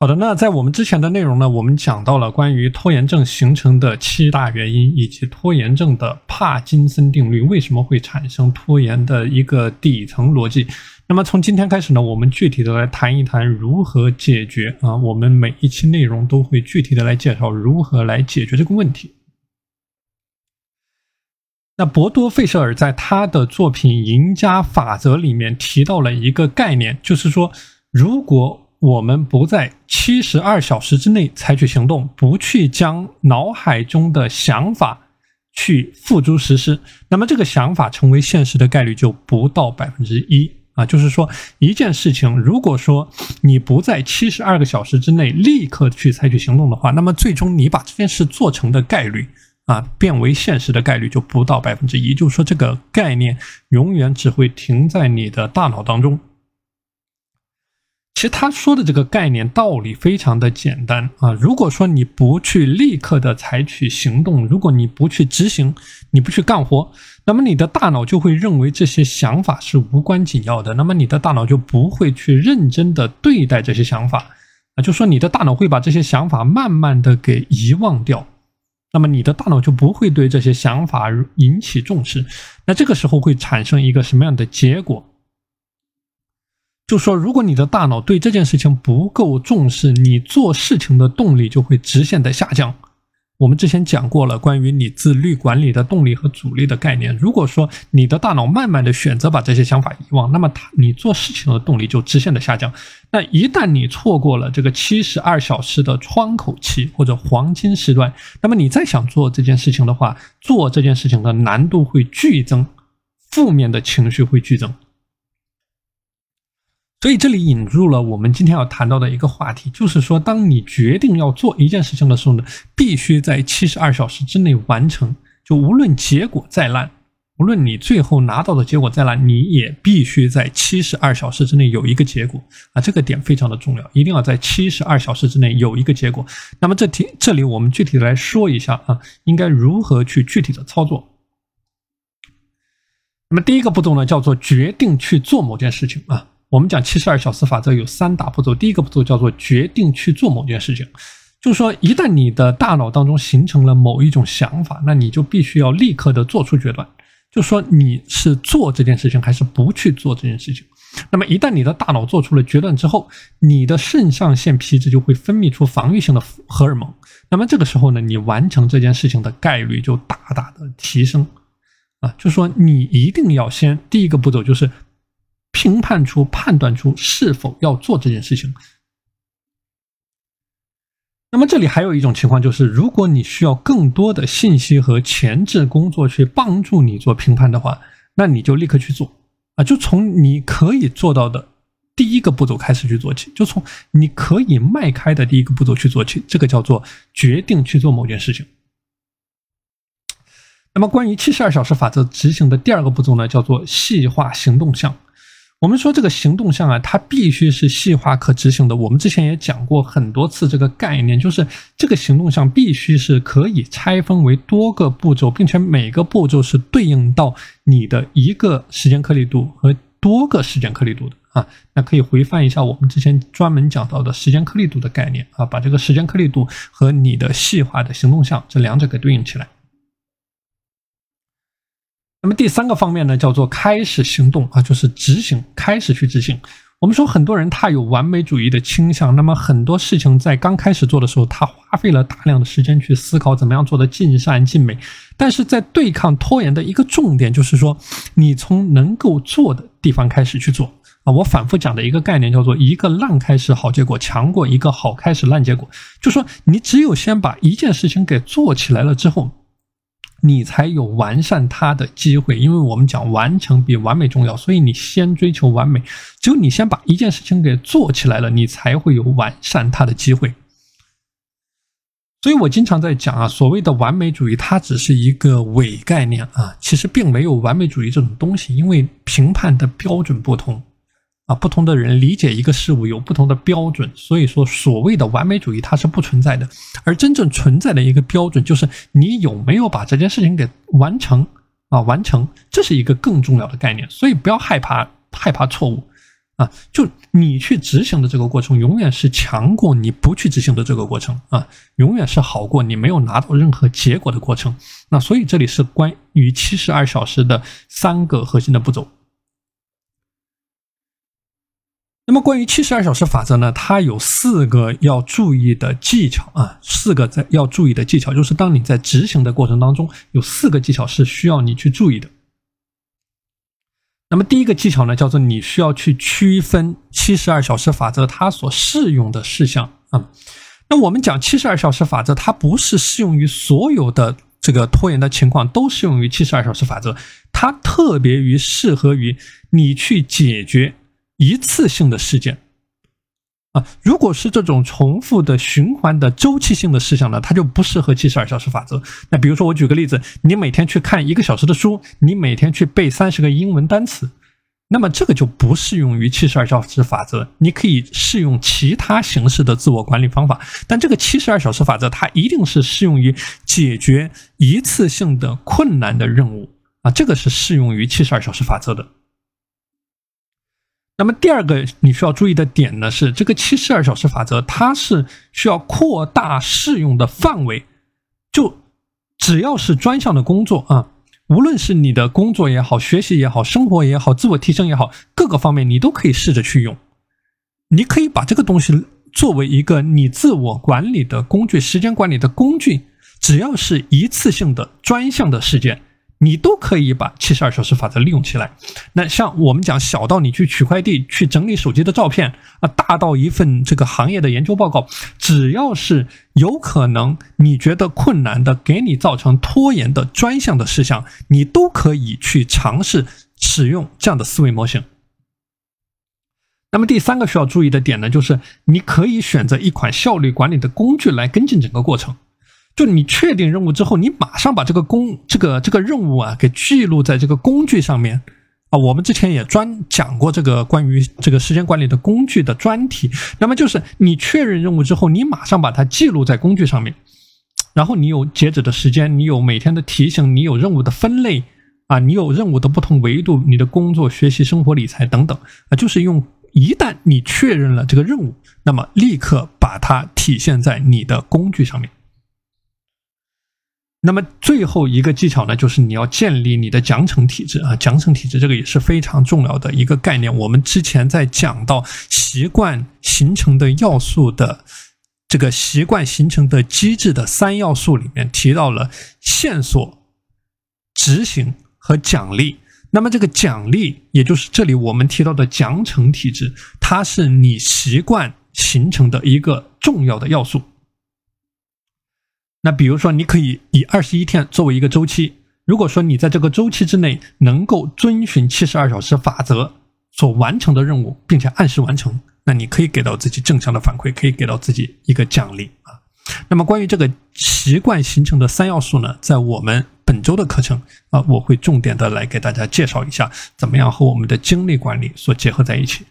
好的，那在我们之前的内容呢，我们讲到了关于拖延症形成的七大原因，以及拖延症的帕金森定律为什么会产生拖延的一个底层逻辑。那么从今天开始呢，我们具体的来谈一谈如何解决啊。我们每一期内容都会具体的来介绍如何来解决这个问题。那博多费舍尔在他的作品《赢家法则》里面提到了一个概念，就是说，如果我们不在七十二小时之内采取行动，不去将脑海中的想法去付诸实施，那么这个想法成为现实的概率就不到百分之一啊。就是说，一件事情，如果说你不在七十二个小时之内立刻去采取行动的话，那么最终你把这件事做成的概率啊，变为现实的概率就不到百分之一。就是说，这个概念永远只会停在你的大脑当中。其实他说的这个概念道理非常的简单啊，如果说你不去立刻的采取行动，如果你不去执行，你不去干活，那么你的大脑就会认为这些想法是无关紧要的，那么你的大脑就不会去认真的对待这些想法啊，就说你的大脑会把这些想法慢慢的给遗忘掉，那么你的大脑就不会对这些想法引起重视，那这个时候会产生一个什么样的结果？就说，如果你的大脑对这件事情不够重视，你做事情的动力就会直线的下降。我们之前讲过了关于你自律管理的动力和阻力的概念。如果说你的大脑慢慢的选择把这些想法遗忘，那么它你做事情的动力就直线的下降。那一旦你错过了这个七十二小时的窗口期或者黄金时段，那么你再想做这件事情的话，做这件事情的难度会剧增，负面的情绪会剧增。所以这里引入了我们今天要谈到的一个话题，就是说，当你决定要做一件事情的时候呢，必须在七十二小时之内完成。就无论结果再烂，无论你最后拿到的结果再烂，你也必须在七十二小时之内有一个结果啊！这个点非常的重要，一定要在七十二小时之内有一个结果。那么这题这里我们具体的来说一下啊，应该如何去具体的操作？那么第一个步骤呢，叫做决定去做某件事情啊。我们讲七十二小时法则有三大步骤，第一个步骤叫做决定去做某件事情，就是说，一旦你的大脑当中形成了某一种想法，那你就必须要立刻的做出决断，就说你是做这件事情还是不去做这件事情。那么一旦你的大脑做出了决断之后，你的肾上腺皮质就会分泌出防御性的荷尔蒙，那么这个时候呢，你完成这件事情的概率就大大的提升啊，就说你一定要先第一个步骤就是。评判出、判断出是否要做这件事情。那么这里还有一种情况，就是如果你需要更多的信息和前置工作去帮助你做评判的话，那你就立刻去做啊，就从你可以做到的第一个步骤开始去做起，就从你可以迈开的第一个步骤去做起，这个叫做决定去做某件事情。那么关于七十二小时法则执行的第二个步骤呢，叫做细化行动项。我们说这个行动项啊，它必须是细化可执行的。我们之前也讲过很多次这个概念，就是这个行动项必须是可以拆分为多个步骤，并且每个步骤是对应到你的一个时间颗粒度和多个时间颗粒度的啊。那可以回翻一下我们之前专门讲到的时间颗粒度的概念啊，把这个时间颗粒度和你的细化的行动项这两者给对应起来。那么第三个方面呢，叫做开始行动啊，就是执行，开始去执行。我们说很多人他有完美主义的倾向，那么很多事情在刚开始做的时候，他花费了大量的时间去思考怎么样做的尽善尽美。但是在对抗拖延的一个重点就是说，你从能够做的地方开始去做啊。我反复讲的一个概念叫做一个烂开始好结果强过一个好开始烂结果，就说你只有先把一件事情给做起来了之后。你才有完善它的机会，因为我们讲完成比完美重要，所以你先追求完美。只有你先把一件事情给做起来了，你才会有完善它的机会。所以我经常在讲啊，所谓的完美主义，它只是一个伪概念啊，其实并没有完美主义这种东西，因为评判的标准不同。啊，不同的人理解一个事物有不同的标准，所以说所谓的完美主义它是不存在的，而真正存在的一个标准就是你有没有把这件事情给完成啊，完成，这是一个更重要的概念，所以不要害怕害怕错误啊，就你去执行的这个过程，永远是强过你不去执行的这个过程啊，永远是好过你没有拿到任何结果的过程。那所以这里是关于七十二小时的三个核心的步骤。那么关于七十二小时法则呢，它有四个要注意的技巧啊，四个在要注意的技巧，就是当你在执行的过程当中，有四个技巧是需要你去注意的。那么第一个技巧呢，叫做你需要去区分七十二小时法则它所适用的事项啊。那我们讲七十二小时法则，它不是适用于所有的这个拖延的情况都适用于七十二小时法则，它特别于适合于你去解决一次性的事件。啊，如果是这种重复的循环的周期性的事项呢，它就不适合七十二小时法则。那比如说，我举个例子，你每天去看一个小时的书，你每天去背三十个英文单词，那么这个就不适用于七十二小时法则。你可以适用其他形式的自我管理方法，但这个七十二小时法则它一定是适用于解决一次性的困难的任务啊，这个是适用于七十二小时法则的。那么第二个你需要注意的点呢，是这个七十二小时法则，它是需要扩大适用的范围。就只要是专项的工作啊，无论是你的工作也好、学习也好、生活也好、自我提升也好，各个方面你都可以试着去用。你可以把这个东西作为一个你自我管理的工具、时间管理的工具，只要是一次性的专项的事件。你都可以把七十二小时法则利用起来。那像我们讲，小到你去取快递、去整理手机的照片啊，大到一份这个行业的研究报告，只要是有可能你觉得困难的、给你造成拖延的专项的事项，你都可以去尝试使用这样的思维模型。那么第三个需要注意的点呢，就是你可以选择一款效率管理的工具来跟进整个过程。就你确定任务之后，你马上把这个工这个这个任务啊给记录在这个工具上面啊。我们之前也专讲过这个关于这个时间管理的工具的专题。那么就是你确认任务之后，你马上把它记录在工具上面，然后你有截止的时间，你有每天的提醒，你有任务的分类啊，你有任务的不同维度，你的工作、学习、生活、理财等等啊，就是用一旦你确认了这个任务，那么立刻把它体现在你的工具上面。那么最后一个技巧呢，就是你要建立你的奖惩体制啊，奖惩体制这个也是非常重要的一个概念。我们之前在讲到习惯形成的要素的这个习惯形成的机制的三要素里面提到了线索、执行和奖励。那么这个奖励，也就是这里我们提到的奖惩体制，它是你习惯形成的一个重要的要素。那比如说，你可以以二十一天作为一个周期。如果说你在这个周期之内能够遵循七十二小时法则所完成的任务，并且按时完成，那你可以给到自己正向的反馈，可以给到自己一个奖励啊。那么关于这个习惯形成的三要素呢，在我们本周的课程啊，我会重点的来给大家介绍一下，怎么样和我们的精力管理所结合在一起。